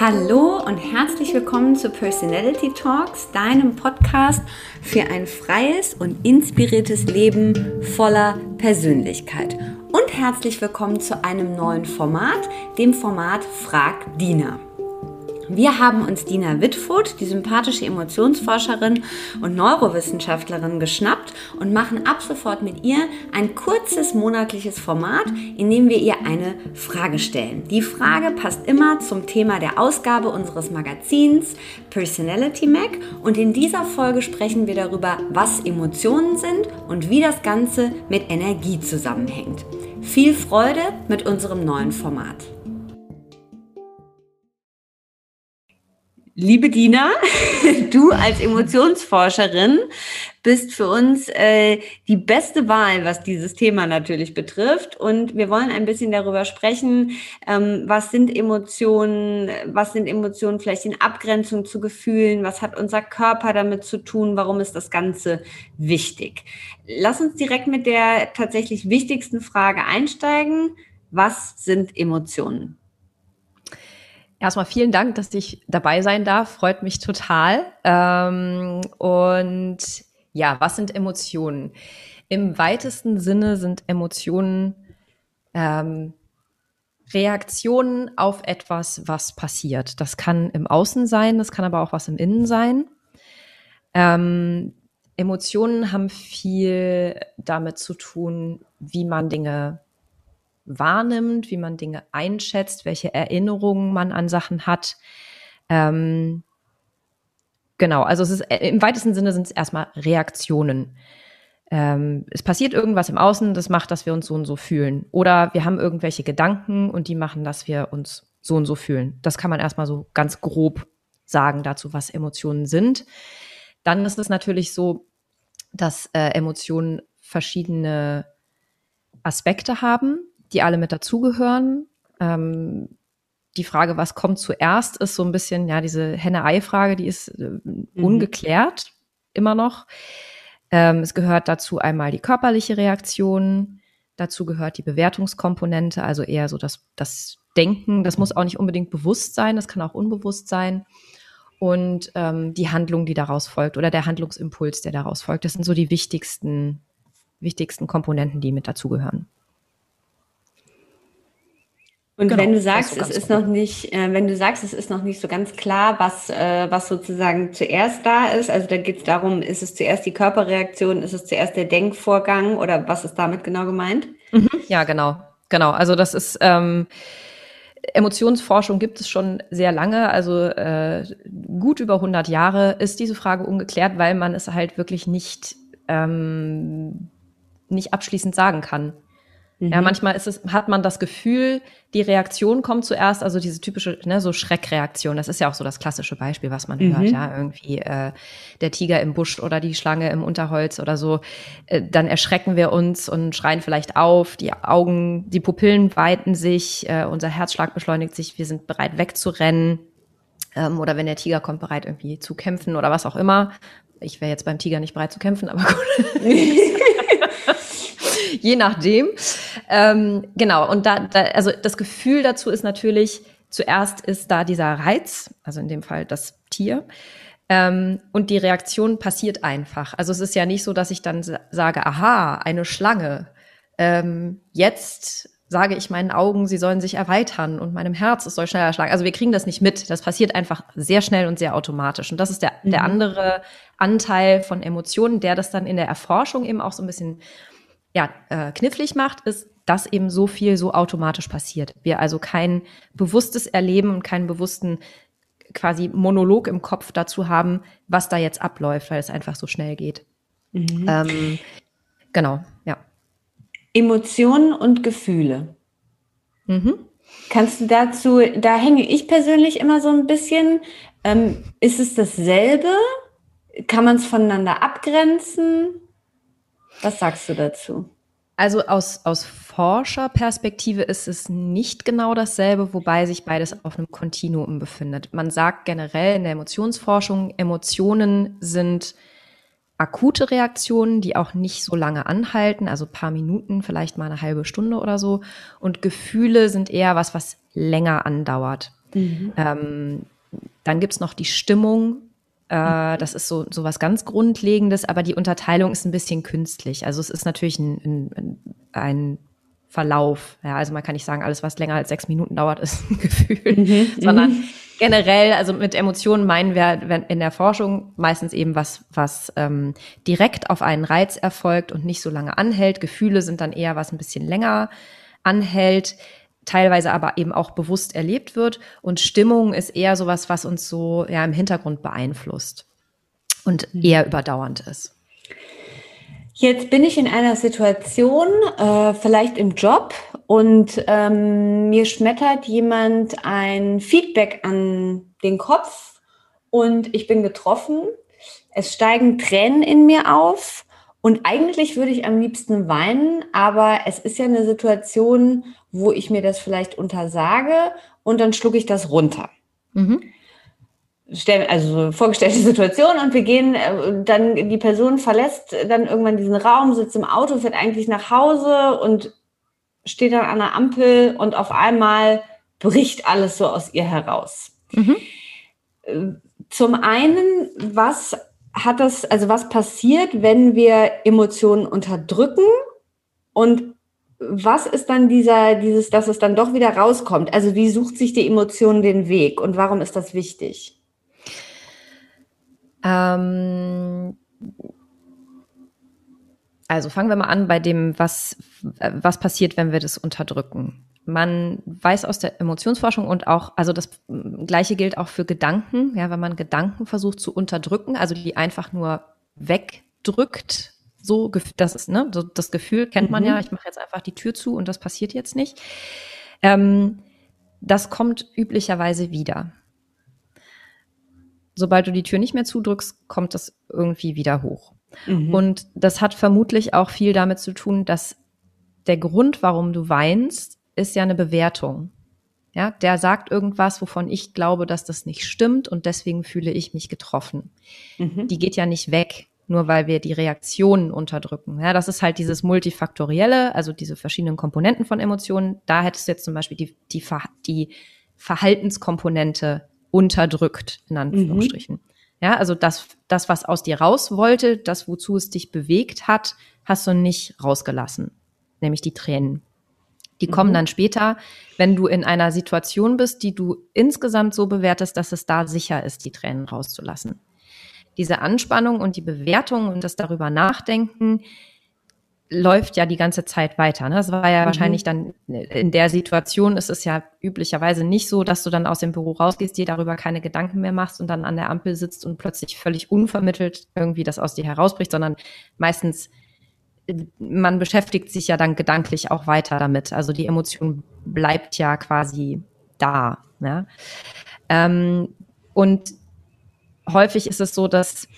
Hallo und herzlich willkommen zu Personality Talks, deinem Podcast für ein freies und inspiriertes Leben voller Persönlichkeit. Und herzlich willkommen zu einem neuen Format, dem Format Frag Dina. Wir haben uns Dina Wittfurt, die sympathische Emotionsforscherin und Neurowissenschaftlerin, geschnappt und machen ab sofort mit ihr ein kurzes monatliches Format, in dem wir ihr eine Frage stellen. Die Frage passt immer zum Thema der Ausgabe unseres Magazins Personality Mac und in dieser Folge sprechen wir darüber, was Emotionen sind und wie das Ganze mit Energie zusammenhängt. Viel Freude mit unserem neuen Format. Liebe Dina, du als Emotionsforscherin bist für uns äh, die beste Wahl, was dieses Thema natürlich betrifft. Und wir wollen ein bisschen darüber sprechen, ähm, was sind Emotionen, was sind Emotionen vielleicht in Abgrenzung zu Gefühlen, was hat unser Körper damit zu tun, warum ist das Ganze wichtig. Lass uns direkt mit der tatsächlich wichtigsten Frage einsteigen. Was sind Emotionen? Erstmal vielen Dank, dass ich dabei sein darf. Freut mich total. Ähm, und ja, was sind Emotionen? Im weitesten Sinne sind Emotionen ähm, Reaktionen auf etwas, was passiert. Das kann im Außen sein, das kann aber auch was im Innen sein. Ähm, Emotionen haben viel damit zu tun, wie man Dinge wahrnimmt, wie man Dinge einschätzt, welche Erinnerungen man an Sachen hat. Ähm, genau, also es ist äh, im weitesten Sinne sind es erstmal Reaktionen. Ähm, es passiert irgendwas im Außen, das macht, dass wir uns so und so fühlen. Oder wir haben irgendwelche Gedanken und die machen, dass wir uns so und so fühlen. Das kann man erstmal so ganz grob sagen dazu, was Emotionen sind. Dann ist es natürlich so, dass äh, Emotionen verschiedene Aspekte haben die alle mit dazugehören. Ähm, die Frage, was kommt zuerst, ist so ein bisschen, ja, diese Henne-Ei-Frage, die ist äh, mhm. ungeklärt immer noch. Ähm, es gehört dazu einmal die körperliche Reaktion, dazu gehört die Bewertungskomponente, also eher so das, das Denken. Das muss auch nicht unbedingt bewusst sein, das kann auch unbewusst sein. Und ähm, die Handlung, die daraus folgt, oder der Handlungsimpuls, der daraus folgt, das sind so die wichtigsten, wichtigsten Komponenten, die mit dazugehören. Und genau, wenn du sagst, so es ist noch nicht, äh, wenn du sagst, es ist noch nicht so ganz klar, was, äh, was sozusagen zuerst da ist, also da geht es darum, ist es zuerst die Körperreaktion, ist es zuerst der Denkvorgang oder was ist damit genau gemeint? Mhm. Ja, genau, genau. Also das ist ähm, Emotionsforschung gibt es schon sehr lange, also äh, gut über 100 Jahre ist diese Frage ungeklärt, weil man es halt wirklich nicht ähm, nicht abschließend sagen kann. Mhm. Ja, manchmal ist es, hat man das Gefühl, die Reaktion kommt zuerst, also diese typische, ne, so Schreckreaktion. Das ist ja auch so das klassische Beispiel, was man mhm. hört, ja, irgendwie äh, der Tiger im Busch oder die Schlange im Unterholz oder so. Äh, dann erschrecken wir uns und schreien vielleicht auf, die Augen, die Pupillen weiten sich, äh, unser Herzschlag beschleunigt sich, wir sind bereit wegzurennen. Ähm, oder wenn der Tiger kommt, bereit irgendwie zu kämpfen oder was auch immer. Ich wäre jetzt beim Tiger nicht bereit zu kämpfen, aber gut. je nachdem. Ähm, genau, und da, da, also das Gefühl dazu ist natürlich, zuerst ist da dieser Reiz, also in dem Fall das Tier. Ähm, und die Reaktion passiert einfach. Also es ist ja nicht so, dass ich dann sage, aha, eine Schlange. Ähm, jetzt sage ich meinen Augen, sie sollen sich erweitern und meinem Herz, es soll schneller schlagen. Also wir kriegen das nicht mit. Das passiert einfach sehr schnell und sehr automatisch. Und das ist der, mhm. der andere Anteil von Emotionen, der das dann in der Erforschung eben auch so ein bisschen ja, äh, knifflig macht, ist, dass eben so viel so automatisch passiert. Wir also kein bewusstes Erleben und keinen bewussten quasi Monolog im Kopf dazu haben, was da jetzt abläuft, weil es einfach so schnell geht. Mhm. Ähm, genau, ja. Emotionen und Gefühle. Mhm. Kannst du dazu, da hänge ich persönlich immer so ein bisschen, ähm, ist es dasselbe? Kann man es voneinander abgrenzen? Was sagst du dazu? Also aus, aus Forscherperspektive ist es nicht genau dasselbe, wobei sich beides auf einem Kontinuum befindet. Man sagt generell in der Emotionsforschung, Emotionen sind akute Reaktionen, die auch nicht so lange anhalten, also paar Minuten, vielleicht mal eine halbe Stunde oder so. Und Gefühle sind eher was, was länger andauert. Mhm. Ähm, dann gibt's noch die Stimmung. Äh, das ist so, so was ganz Grundlegendes, aber die Unterteilung ist ein bisschen künstlich. Also es ist natürlich ein, ein, ein Verlauf. Ja, also man kann nicht sagen, alles, was länger als sechs Minuten dauert, ist ein Gefühl, mhm, sondern mhm. generell, also mit Emotionen meinen wir in der Forschung meistens eben was, was ähm, direkt auf einen Reiz erfolgt und nicht so lange anhält. Gefühle sind dann eher was ein bisschen länger anhält, teilweise aber eben auch bewusst erlebt wird. Und Stimmung ist eher sowas, was uns so ja im Hintergrund beeinflusst und mhm. eher überdauernd ist. Jetzt bin ich in einer Situation, äh, vielleicht im Job, und ähm, mir schmettert jemand ein Feedback an den Kopf und ich bin getroffen. Es steigen Tränen in mir auf und eigentlich würde ich am liebsten weinen, aber es ist ja eine Situation, wo ich mir das vielleicht untersage und dann schlucke ich das runter. Mhm also vorgestellte Situation und wir gehen, äh, dann die Person verlässt dann irgendwann diesen Raum, sitzt im Auto, fährt eigentlich nach Hause und steht dann an der Ampel und auf einmal bricht alles so aus ihr heraus. Mhm. Äh, zum einen, was hat das, also was passiert, wenn wir Emotionen unterdrücken und was ist dann dieser, dieses, dass es dann doch wieder rauskommt? Also wie sucht sich die Emotion den Weg und warum ist das wichtig? Ähm, also fangen wir mal an bei dem, was, was passiert, wenn wir das unterdrücken. Man weiß aus der Emotionsforschung und auch, also das Gleiche gilt auch für Gedanken, ja, wenn man Gedanken versucht zu unterdrücken, also die einfach nur wegdrückt, so, das ist, ne, so, das Gefühl kennt man mhm. ja, ich mache jetzt einfach die Tür zu und das passiert jetzt nicht. Ähm, das kommt üblicherweise wieder sobald du die Tür nicht mehr zudrückst, kommt das irgendwie wieder hoch. Mhm. Und das hat vermutlich auch viel damit zu tun, dass der Grund, warum du weinst, ist ja eine Bewertung. Ja, der sagt irgendwas, wovon ich glaube, dass das nicht stimmt und deswegen fühle ich mich getroffen. Mhm. Die geht ja nicht weg, nur weil wir die Reaktionen unterdrücken. Ja, das ist halt dieses multifaktorielle, also diese verschiedenen Komponenten von Emotionen. Da hättest du jetzt zum Beispiel die, die, die Verhaltenskomponente unterdrückt, in Anführungsstrichen. Mhm. Ja, also das, das, was aus dir raus wollte, das, wozu es dich bewegt hat, hast du nicht rausgelassen. Nämlich die Tränen. Die mhm. kommen dann später, wenn du in einer Situation bist, die du insgesamt so bewertest, dass es da sicher ist, die Tränen rauszulassen. Diese Anspannung und die Bewertung und das darüber nachdenken, läuft ja die ganze Zeit weiter. Ne? Das war ja mhm. wahrscheinlich dann in der Situation ist es ja üblicherweise nicht so, dass du dann aus dem Büro rausgehst, dir darüber keine Gedanken mehr machst und dann an der Ampel sitzt und plötzlich völlig unvermittelt irgendwie das aus dir herausbricht, sondern meistens man beschäftigt sich ja dann gedanklich auch weiter damit. Also die Emotion bleibt ja quasi da. Ja? Ähm, und häufig ist es so, dass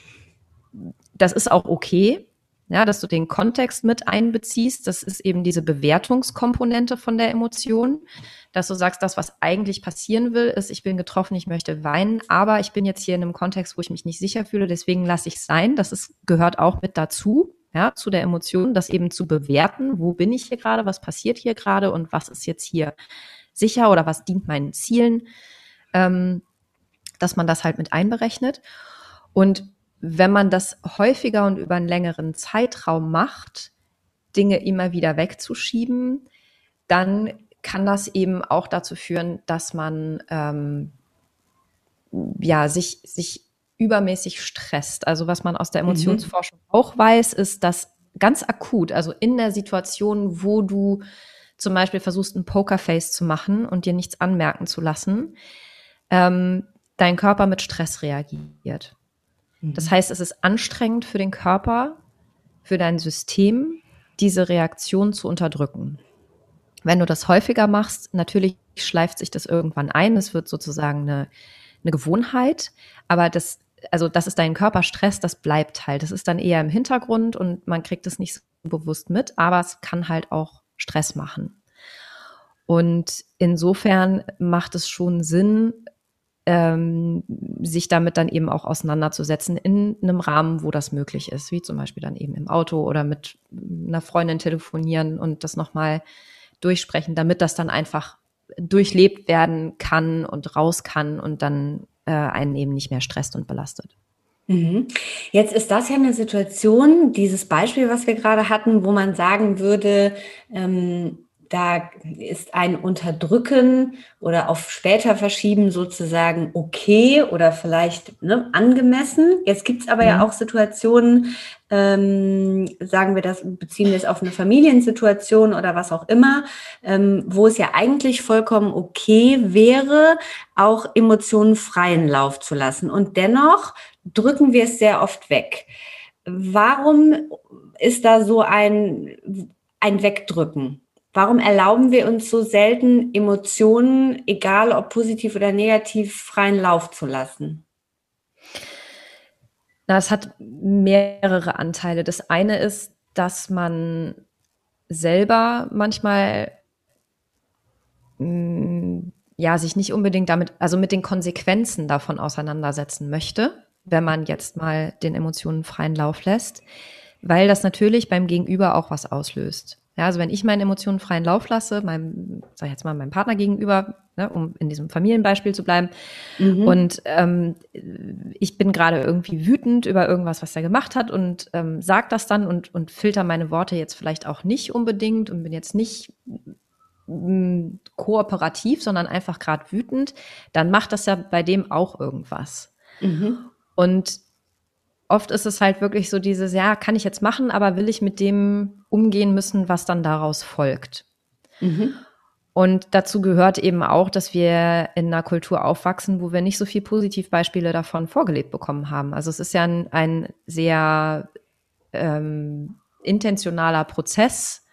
das ist auch okay, ja, dass du den Kontext mit einbeziehst. Das ist eben diese Bewertungskomponente von der Emotion, dass du sagst, das, was eigentlich passieren will, ist, ich bin getroffen, ich möchte weinen, aber ich bin jetzt hier in einem Kontext, wo ich mich nicht sicher fühle, deswegen lasse ich es sein. Das ist, gehört auch mit dazu, ja, zu der Emotion, das eben zu bewerten. Wo bin ich hier gerade? Was passiert hier gerade? Und was ist jetzt hier sicher oder was dient meinen Zielen? Ähm, dass man das halt mit einberechnet. Und wenn man das häufiger und über einen längeren Zeitraum macht, Dinge immer wieder wegzuschieben, dann kann das eben auch dazu führen, dass man ähm, ja sich sich übermäßig stresst. Also was man aus der mhm. Emotionsforschung mhm. auch weiß, ist, dass ganz akut, also in der Situation, wo du zum Beispiel versuchst, ein Pokerface zu machen und dir nichts anmerken zu lassen, ähm, dein Körper mit Stress reagiert. Das mhm. heißt, es ist anstrengend für den Körper, für dein System, diese Reaktion zu unterdrücken. Wenn du das häufiger machst, natürlich schleift sich das irgendwann ein. Es wird sozusagen eine, eine Gewohnheit. Aber das, also, dass es deinen Körper stresst, das bleibt halt. Das ist dann eher im Hintergrund und man kriegt es nicht so bewusst mit, aber es kann halt auch Stress machen. Und insofern macht es schon Sinn, ähm, sich damit dann eben auch auseinanderzusetzen in einem Rahmen, wo das möglich ist, wie zum Beispiel dann eben im Auto oder mit einer Freundin telefonieren und das nochmal durchsprechen, damit das dann einfach durchlebt werden kann und raus kann und dann äh, einen eben nicht mehr stresst und belastet. Mhm. Jetzt ist das ja eine Situation, dieses Beispiel, was wir gerade hatten, wo man sagen würde, ähm, da ist ein Unterdrücken oder auf später verschieben sozusagen okay oder vielleicht ne, angemessen. Jetzt gibt es aber ja. ja auch Situationen, ähm, sagen wir das, beziehen wir es auf eine Familiensituation oder was auch immer, ähm, wo es ja eigentlich vollkommen okay wäre, auch Emotionen freien Lauf zu lassen. Und dennoch drücken wir es sehr oft weg. Warum ist da so ein, ein Wegdrücken? Warum erlauben wir uns so selten Emotionen, egal ob positiv oder negativ, freien Lauf zu lassen? Na, es hat mehrere Anteile. Das eine ist, dass man selber manchmal mh, mm, ja sich nicht unbedingt damit, also mit den Konsequenzen davon auseinandersetzen möchte, wenn man jetzt mal den Emotionen freien Lauf lässt, weil das natürlich beim Gegenüber auch was auslöst. Ja, also wenn ich meinen Emotionen freien Lauf lasse, meinem, sag ich jetzt mal, meinem Partner gegenüber, ne, um in diesem Familienbeispiel zu bleiben, mhm. und ähm, ich bin gerade irgendwie wütend über irgendwas, was er gemacht hat und ähm, sag das dann und, und filter meine Worte jetzt vielleicht auch nicht unbedingt und bin jetzt nicht mm, kooperativ, sondern einfach gerade wütend, dann macht das ja bei dem auch irgendwas. Mhm. Und oft ist es halt wirklich so dieses, ja, kann ich jetzt machen, aber will ich mit dem umgehen müssen, was dann daraus folgt. Mhm. Und dazu gehört eben auch, dass wir in einer Kultur aufwachsen, wo wir nicht so viel Positivbeispiele davon vorgelebt bekommen haben. Also es ist ja ein, ein sehr ähm, intentionaler Prozess,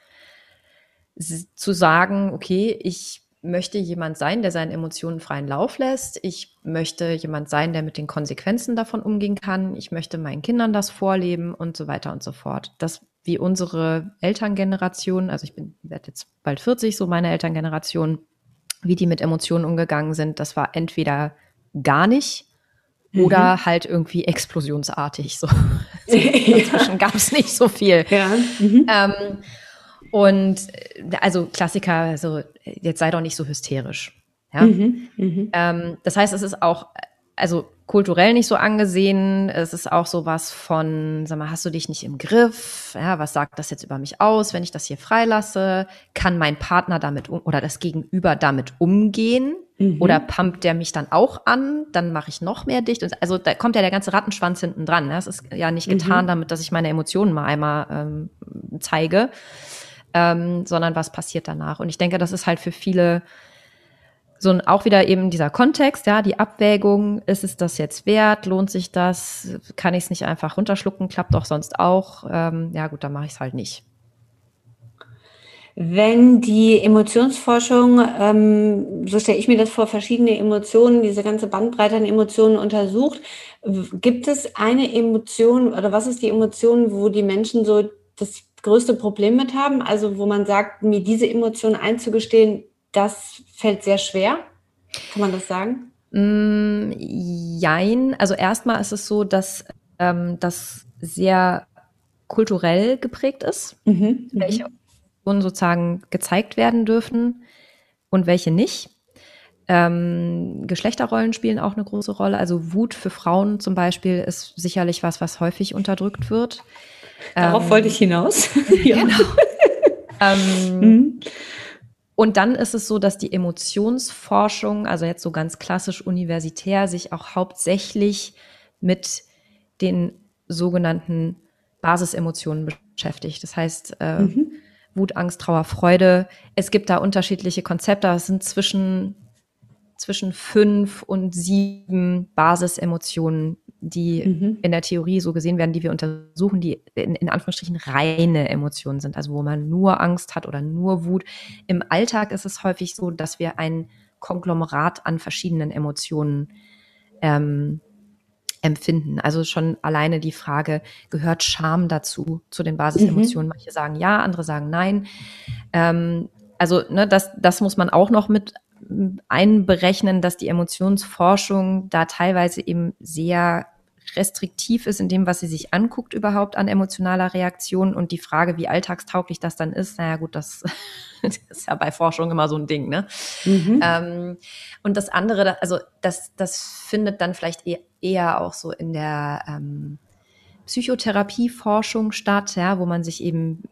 zu sagen, okay, ich möchte jemand sein, der seinen Emotionen freien Lauf lässt. Ich möchte jemand sein, der mit den Konsequenzen davon umgehen kann. Ich möchte meinen Kindern das vorleben und so weiter und so fort. Das wie unsere Elterngeneration, also ich bin werde jetzt bald 40, so meine Elterngeneration, wie die mit Emotionen umgegangen sind, das war entweder gar nicht mhm. oder halt irgendwie explosionsartig. So. Dazwischen gab es nicht so viel. Ja. Mhm. Ähm, und äh, also Klassiker, also jetzt sei doch nicht so hysterisch. Ja? Mhm, mh. ähm, das heißt, es ist auch, also kulturell nicht so angesehen. Es ist auch so was von, sag mal, hast du dich nicht im Griff? Ja, was sagt das jetzt über mich aus, wenn ich das hier freilasse? Kann mein Partner damit um, oder das Gegenüber damit umgehen? Mhm. Oder pumpt der mich dann auch an? Dann mache ich noch mehr dicht. Also da kommt ja der ganze Rattenschwanz hinten dran. Es ist ja nicht getan mhm. damit, dass ich meine Emotionen mal einmal ähm, zeige, ähm, sondern was passiert danach. Und ich denke, das ist halt für viele so ein, auch wieder eben dieser Kontext, ja, die Abwägung, ist es das jetzt wert, lohnt sich das, kann ich es nicht einfach runterschlucken, klappt doch sonst auch, ähm, ja gut, dann mache ich es halt nicht. Wenn die Emotionsforschung, ähm, so stelle ich mir das vor, verschiedene Emotionen, diese ganze Bandbreite an Emotionen untersucht, gibt es eine Emotion oder was ist die Emotion, wo die Menschen so das größte Problem mit haben? Also wo man sagt, mir diese Emotion einzugestehen, das fällt sehr schwer. Kann man das sagen? Mm, jein. Also erstmal ist es so, dass ähm, das sehr kulturell geprägt ist, mhm. welche Emotionen sozusagen gezeigt werden dürfen und welche nicht. Ähm, Geschlechterrollen spielen auch eine große Rolle. Also Wut für Frauen zum Beispiel ist sicherlich was, was häufig unterdrückt wird. Darauf ähm, wollte ich hinaus. ja. Genau. ähm, mhm. Und dann ist es so, dass die Emotionsforschung, also jetzt so ganz klassisch universitär, sich auch hauptsächlich mit den sogenannten Basisemotionen beschäftigt. Das heißt, äh, mhm. Wut, Angst, Trauer, Freude. Es gibt da unterschiedliche Konzepte. Es sind zwischen, zwischen fünf und sieben Basisemotionen, die mhm. in der Theorie so gesehen werden, die wir untersuchen, die in, in, Anführungsstrichen reine Emotionen sind, also wo man nur Angst hat oder nur Wut. Im Alltag ist es häufig so, dass wir ein Konglomerat an verschiedenen Emotionen ähm, empfinden. Also schon alleine die Frage, gehört Scham dazu, zu den Basisemotionen? Mhm. Manche sagen ja, andere sagen nein. Ähm, also ne, das, das muss man auch noch mit einberechnen, dass die Emotionsforschung da teilweise eben sehr restriktiv ist in dem, was sie sich anguckt überhaupt an emotionaler Reaktion und die Frage, wie alltagstauglich das dann ist, naja gut, das, ist ja bei Forschung immer so ein Ding, ne? Mhm. Ähm, und das andere, also das, das findet dann vielleicht eher auch so in der ähm, Psychotherapieforschung statt, ja, wo man sich eben,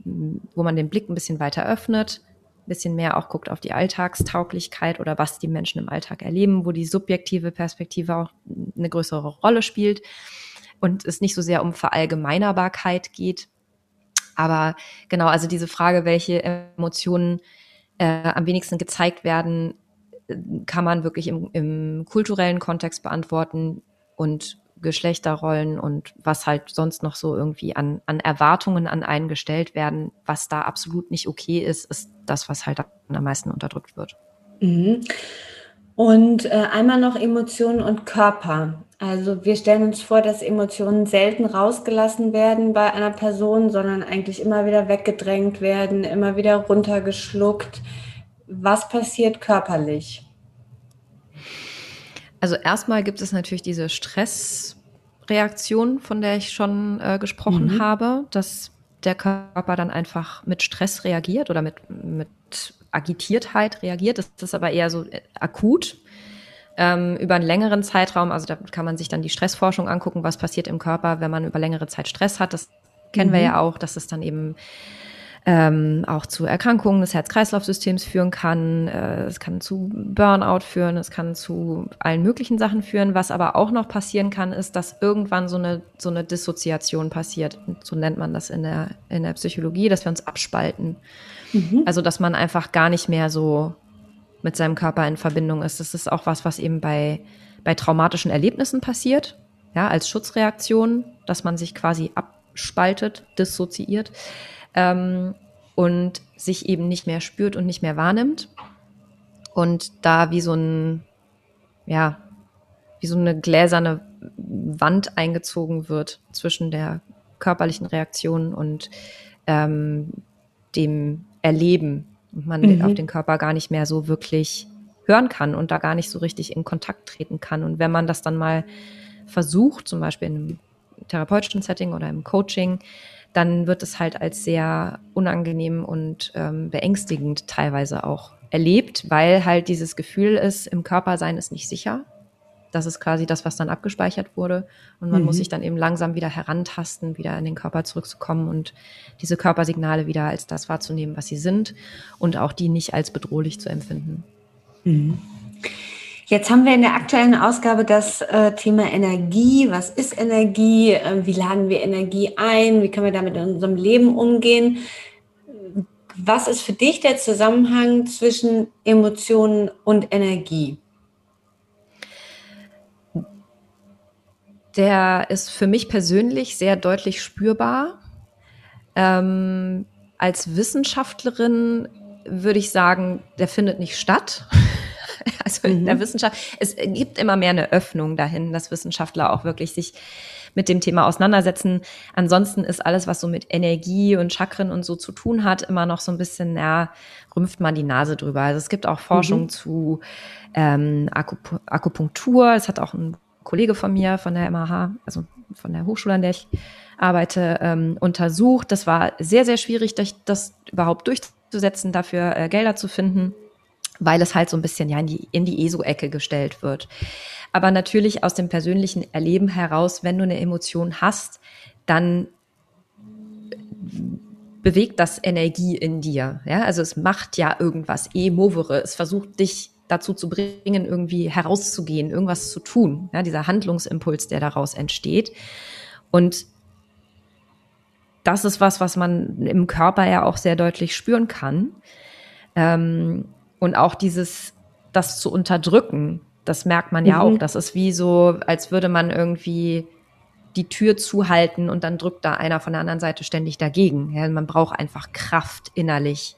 wo man den Blick ein bisschen weiter öffnet, bisschen mehr auch guckt auf die Alltagstauglichkeit oder was die Menschen im Alltag erleben, wo die subjektive Perspektive auch eine größere Rolle spielt und es nicht so sehr um Verallgemeinerbarkeit geht. Aber genau, also diese Frage, welche Emotionen äh, am wenigsten gezeigt werden, kann man wirklich im, im kulturellen Kontext beantworten und Geschlechterrollen und was halt sonst noch so irgendwie an, an Erwartungen an einen gestellt werden, was da absolut nicht okay ist, ist das, was halt am meisten unterdrückt wird. Mhm. Und äh, einmal noch Emotionen und Körper. Also wir stellen uns vor, dass Emotionen selten rausgelassen werden bei einer Person, sondern eigentlich immer wieder weggedrängt werden, immer wieder runtergeschluckt. Was passiert körperlich? Also erstmal gibt es natürlich diese Stressreaktion, von der ich schon äh, gesprochen mhm. habe, dass der Körper dann einfach mit Stress reagiert oder mit, mit Agitiertheit reagiert. Das ist aber eher so äh, akut. Ähm, über einen längeren Zeitraum, also da kann man sich dann die Stressforschung angucken, was passiert im Körper, wenn man über längere Zeit Stress hat. Das kennen mhm. wir ja auch, dass es dann eben ähm, auch zu Erkrankungen des Herz-Kreislauf-Systems führen kann. Äh, es kann zu Burnout führen, es kann zu allen möglichen Sachen führen. Was aber auch noch passieren kann, ist, dass irgendwann so eine, so eine Dissoziation passiert. So nennt man das in der, in der Psychologie, dass wir uns abspalten. Mhm. Also, dass man einfach gar nicht mehr so mit seinem Körper in Verbindung ist. Das ist auch was, was eben bei, bei traumatischen Erlebnissen passiert, ja, als Schutzreaktion, dass man sich quasi abspaltet, dissoziiert ähm, und sich eben nicht mehr spürt und nicht mehr wahrnimmt. Und da wie so ein, ja, wie so eine gläserne Wand eingezogen wird zwischen der körperlichen Reaktion und ähm, dem Erleben. Und man mhm. auf den Körper gar nicht mehr so wirklich hören kann und da gar nicht so richtig in Kontakt treten kann. Und wenn man das dann mal versucht, zum Beispiel in einem therapeutischen Setting oder im Coaching, dann wird es halt als sehr unangenehm und ähm, beängstigend teilweise auch erlebt, weil halt dieses Gefühl ist, im Körper sein ist nicht sicher. Das ist quasi das, was dann abgespeichert wurde. Und man mhm. muss sich dann eben langsam wieder herantasten, wieder in den Körper zurückzukommen und diese Körpersignale wieder als das wahrzunehmen, was sie sind und auch die nicht als bedrohlich zu empfinden. Mhm. Jetzt haben wir in der aktuellen Ausgabe das äh, Thema Energie. Was ist Energie? Äh, wie laden wir Energie ein? Wie können wir damit in unserem Leben umgehen? Was ist für dich der Zusammenhang zwischen Emotionen und Energie? Der ist für mich persönlich sehr deutlich spürbar. Ähm, als Wissenschaftlerin würde ich sagen, der findet nicht statt. Also mhm. in der mhm. Wissenschaft, es gibt immer mehr eine Öffnung dahin, dass Wissenschaftler auch wirklich sich mit dem Thema auseinandersetzen. Ansonsten ist alles, was so mit Energie und Chakren und so zu tun hat, immer noch so ein bisschen, ja, rümpft man die Nase drüber. Also es gibt auch Forschung mhm. zu ähm, Akup Akupunktur. Es hat auch ein Kollege von mir von der MAH, also von der Hochschule, an der ich arbeite, ähm, untersucht. Das war sehr, sehr schwierig, das überhaupt durchzusetzen, dafür äh, Gelder zu finden weil es halt so ein bisschen ja in die, in die ESO-Ecke gestellt wird. Aber natürlich aus dem persönlichen Erleben heraus, wenn du eine Emotion hast, dann bewegt das Energie in dir. Ja, also es macht ja irgendwas, e movere. Es versucht dich dazu zu bringen, irgendwie herauszugehen, irgendwas zu tun. Ja, dieser Handlungsimpuls, der daraus entsteht. Und das ist was, was man im Körper ja auch sehr deutlich spüren kann. Ähm, und auch dieses, das zu unterdrücken, das merkt man ja mhm. auch. Das ist wie so, als würde man irgendwie die Tür zuhalten und dann drückt da einer von der anderen Seite ständig dagegen. Ja, man braucht einfach Kraft innerlich.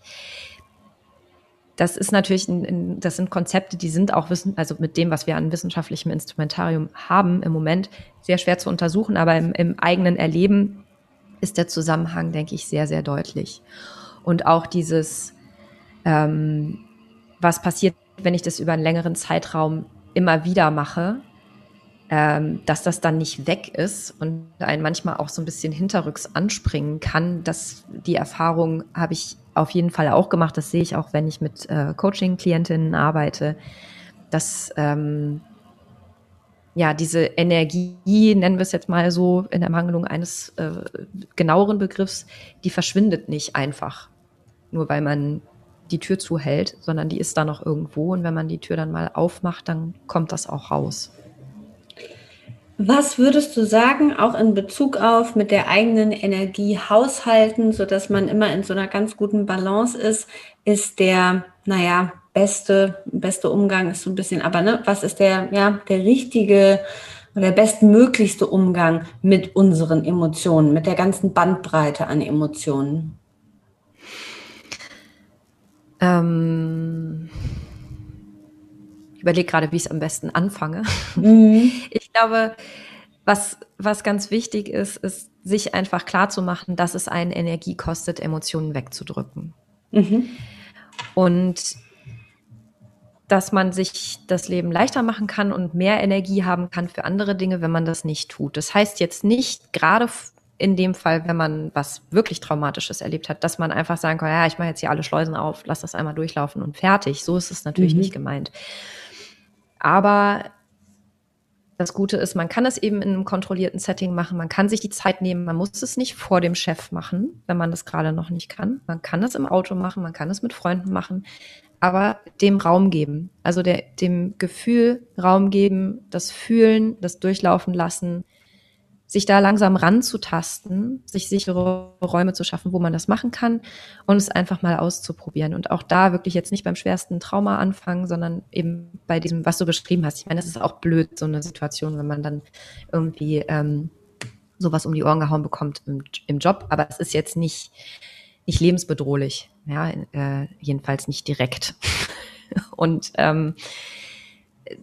Das ist natürlich, ein, das sind Konzepte, die sind auch wissen, also mit dem, was wir an wissenschaftlichem Instrumentarium haben im Moment, sehr schwer zu untersuchen, aber im, im eigenen Erleben ist der Zusammenhang, denke ich, sehr, sehr deutlich. Und auch dieses, ähm, was passiert, wenn ich das über einen längeren Zeitraum immer wieder mache. ähm, dass das dann nicht weg ist und einen manchmal auch so ein bisschen hinterrücks anspringen kann. Das, die Erfahrung habe ich auf jeden Fall auch gemacht. Das sehe ich auch, wenn ich mit äh, Coaching-Klientinnen arbeite, dass ähm, ja diese Energie, nennen wir es jetzt mal so in der Mangelung eines äh, genaueren Begriffs, die verschwindet nicht einfach, nur weil man die Tür zuhält, sondern die ist da noch irgendwo und wenn man die Tür dann mal aufmacht, dann kommt das auch raus. Was würdest du sagen, auch in Bezug auf mit der eigenen Energie haushalten, so dass man immer in so einer ganz guten Balance ist, ist der, naja, beste, beste Umgang ist so ein bisschen, aber ne, was ist der, ja, der richtige oder der bestmöglichste Umgang mit unseren Emotionen, mit der ganzen Bandbreite an Emotionen? Ähm ich überlege gerade, wie ich es am besten anfange. Mhm. Ich glaube, was, was ganz wichtig ist, ist, sich einfach klar zu machen, dass es einen Energie kostet, Emotionen wegzudrücken. Mhm. Und dass man sich das Leben leichter machen kann und mehr Energie haben kann für andere Dinge, wenn man das nicht tut. Das heißt jetzt nicht, gerade in dem Fall, wenn man was wirklich Traumatisches erlebt hat, dass man einfach sagen kann, ja, ich mache jetzt hier alle Schleusen auf, lass das einmal durchlaufen und fertig. So ist es natürlich mhm. nicht gemeint. Aber das Gute ist, man kann es eben in einem kontrollierten Setting machen. Man kann sich die Zeit nehmen. Man muss es nicht vor dem Chef machen, wenn man das gerade noch nicht kann. Man kann es im Auto machen. Man kann es mit Freunden machen. Aber dem Raum geben. Also der, dem Gefühl Raum geben, das Fühlen, das Durchlaufen lassen, sich da langsam ranzutasten, sich sichere Räume zu schaffen, wo man das machen kann und es einfach mal auszuprobieren. Und auch da wirklich jetzt nicht beim schwersten Trauma anfangen, sondern eben bei diesem, was du beschrieben hast. Ich meine, das ist auch blöd, so eine Situation, wenn man dann irgendwie ähm, sowas um die Ohren gehauen bekommt im, im Job. Aber es ist jetzt nicht, nicht lebensbedrohlich, ja, äh, jedenfalls nicht direkt. und ähm,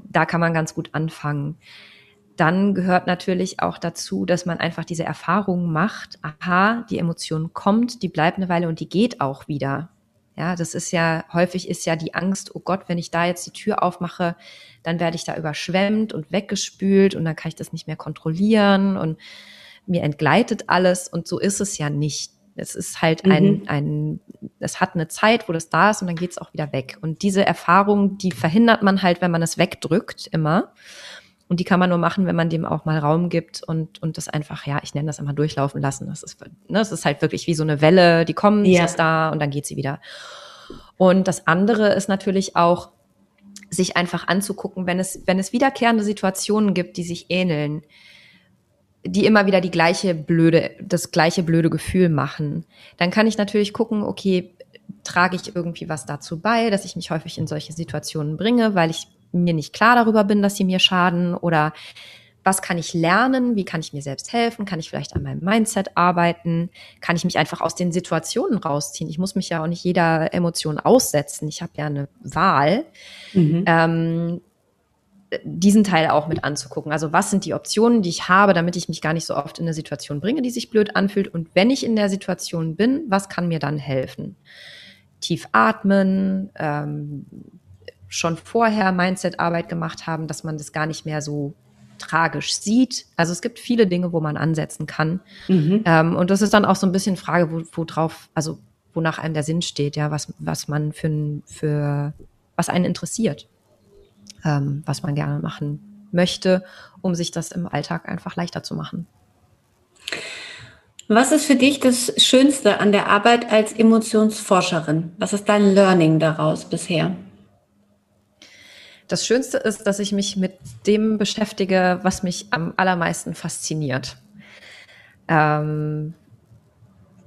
da kann man ganz gut anfangen dann gehört natürlich auch dazu, dass man einfach diese Erfahrung macht, aha, die Emotion kommt, die bleibt eine Weile und die geht auch wieder. Ja, das ist ja, häufig ist ja die Angst, oh Gott, wenn ich da jetzt die Tür aufmache, dann werde ich da überschwemmt und weggespült und dann kann ich das nicht mehr kontrollieren und mir entgleitet alles und so ist es ja nicht. Es ist halt ein, mhm. ein, es hat eine Zeit, wo das da ist und dann geht es auch wieder weg. Und diese Erfahrung, die verhindert man halt, wenn man es wegdrückt, immer. Und die kann man nur machen, wenn man dem auch mal Raum gibt und, und das einfach, ja, ich nenne das immer durchlaufen lassen. Das ist, ne, das ist halt wirklich wie so eine Welle, die kommt, ja. ist da und dann geht sie wieder. Und das andere ist natürlich auch, sich einfach anzugucken, wenn es, wenn es wiederkehrende Situationen gibt, die sich ähneln, die immer wieder die gleiche blöde, das gleiche blöde Gefühl machen, dann kann ich natürlich gucken, okay, trage ich irgendwie was dazu bei, dass ich mich häufig in solche Situationen bringe, weil ich mir nicht klar darüber bin, dass sie mir schaden oder was kann ich lernen? Wie kann ich mir selbst helfen? Kann ich vielleicht an meinem Mindset arbeiten? Kann ich mich einfach aus den Situationen rausziehen? Ich muss mich ja auch nicht jeder Emotion aussetzen. Ich habe ja eine Wahl. Mhm. Ähm, diesen Teil auch mit anzugucken. Also was sind die Optionen, die ich habe, damit ich mich gar nicht so oft in eine Situation bringe, die sich blöd anfühlt. Und wenn ich in der Situation bin, was kann mir dann helfen? Tief atmen, ähm, schon vorher Mindset-Arbeit gemacht haben, dass man das gar nicht mehr so tragisch sieht. Also es gibt viele Dinge, wo man ansetzen kann. Mhm. Ähm, und das ist dann auch so ein bisschen Frage, wo, wo drauf, also wonach einem der Sinn steht, ja, was, was man für, für was einen interessiert, ähm, was man gerne machen möchte, um sich das im Alltag einfach leichter zu machen. Was ist für dich das Schönste an der Arbeit als Emotionsforscherin? Was ist dein Learning daraus bisher? Das Schönste ist, dass ich mich mit dem beschäftige, was mich am allermeisten fasziniert. Ähm,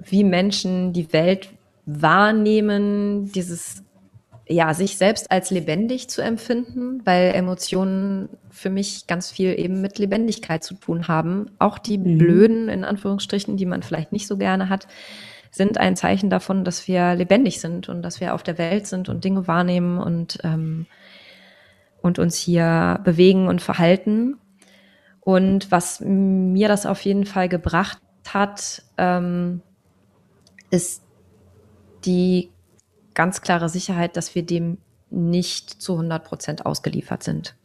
wie Menschen die Welt wahrnehmen, dieses ja, sich selbst als lebendig zu empfinden, weil Emotionen für mich ganz viel eben mit Lebendigkeit zu tun haben. Auch die mhm. blöden, in Anführungsstrichen, die man vielleicht nicht so gerne hat, sind ein Zeichen davon, dass wir lebendig sind und dass wir auf der Welt sind und Dinge wahrnehmen und ähm, und uns hier bewegen und verhalten. Und was mir das auf jeden Fall gebracht hat, ähm, ist die ganz klare Sicherheit, dass wir dem nicht zu 100 Prozent ausgeliefert sind.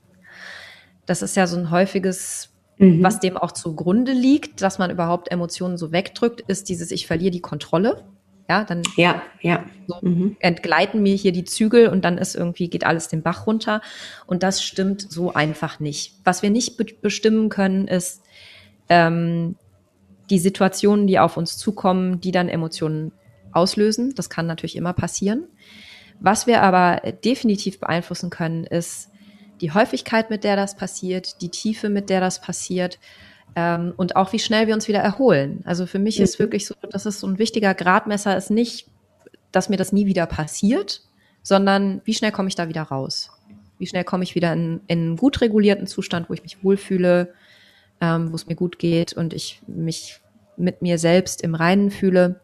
Das ist ja so ein häufiges, mhm. was dem auch zugrunde liegt, dass man überhaupt Emotionen so wegdrückt, ist dieses, ich verliere die Kontrolle. Ja, dann ja, ja. So mhm. entgleiten mir hier die Zügel und dann ist irgendwie, geht alles den Bach runter. Und das stimmt so einfach nicht. Was wir nicht be bestimmen können, ist ähm, die Situationen, die auf uns zukommen, die dann Emotionen auslösen. Das kann natürlich immer passieren. Was wir aber definitiv beeinflussen können, ist die Häufigkeit, mit der das passiert, die Tiefe, mit der das passiert ähm, und auch wie schnell wir uns wieder erholen. Also für mich mhm. ist wirklich so, dass es so ein wichtiger Gradmesser ist nicht, dass mir das nie wieder passiert, sondern wie schnell komme ich da wieder raus? Wie schnell komme ich wieder in, in einen gut regulierten Zustand, wo ich mich wohlfühle, ähm, wo es mir gut geht und ich mich mit mir selbst im Reinen fühle.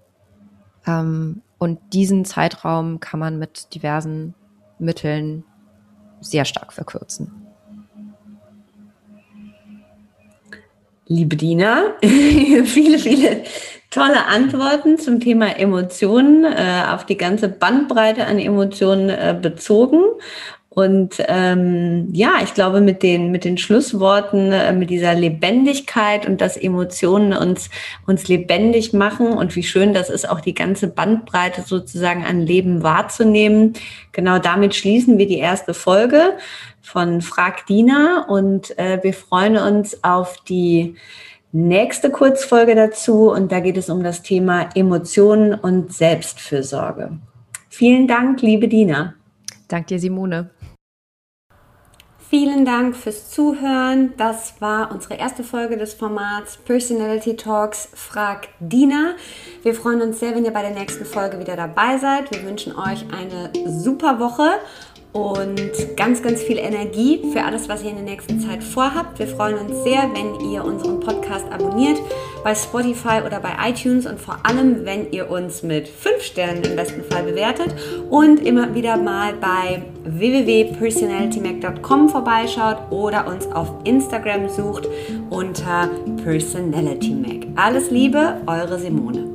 Ähm, und diesen Zeitraum kann man mit diversen Mitteln sehr stark verkürzen. Liebe Dina, viele, viele tolle Antworten zum Thema Emotionen, äh, auf die ganze Bandbreite an Emotionen äh, bezogen. Und ähm, ja, ich glaube, mit den, mit den Schlussworten, äh, mit dieser Lebendigkeit und dass Emotionen uns, uns lebendig machen und wie schön das ist, auch die ganze Bandbreite sozusagen an Leben wahrzunehmen. Genau damit schließen wir die erste Folge von Frag Dina und äh, wir freuen uns auf die nächste Kurzfolge dazu und da geht es um das Thema Emotionen und Selbstfürsorge. Vielen Dank, liebe Dina. Dank dir, Simone. Vielen Dank fürs Zuhören. Das war unsere erste Folge des Formats Personality Talks Frag Dina. Wir freuen uns sehr, wenn ihr bei der nächsten Folge wieder dabei seid. Wir wünschen euch eine super Woche und ganz, ganz viel Energie für alles, was ihr in der nächsten Zeit vorhabt. Wir freuen uns sehr, wenn ihr unseren Podcast abonniert bei Spotify oder bei iTunes und vor allem, wenn ihr uns mit 5 Sternen im besten Fall bewertet und immer wieder mal bei www.personalitymac.com vorbeischaut oder uns auf Instagram sucht unter PersonalityMac. Alles Liebe, eure Simone.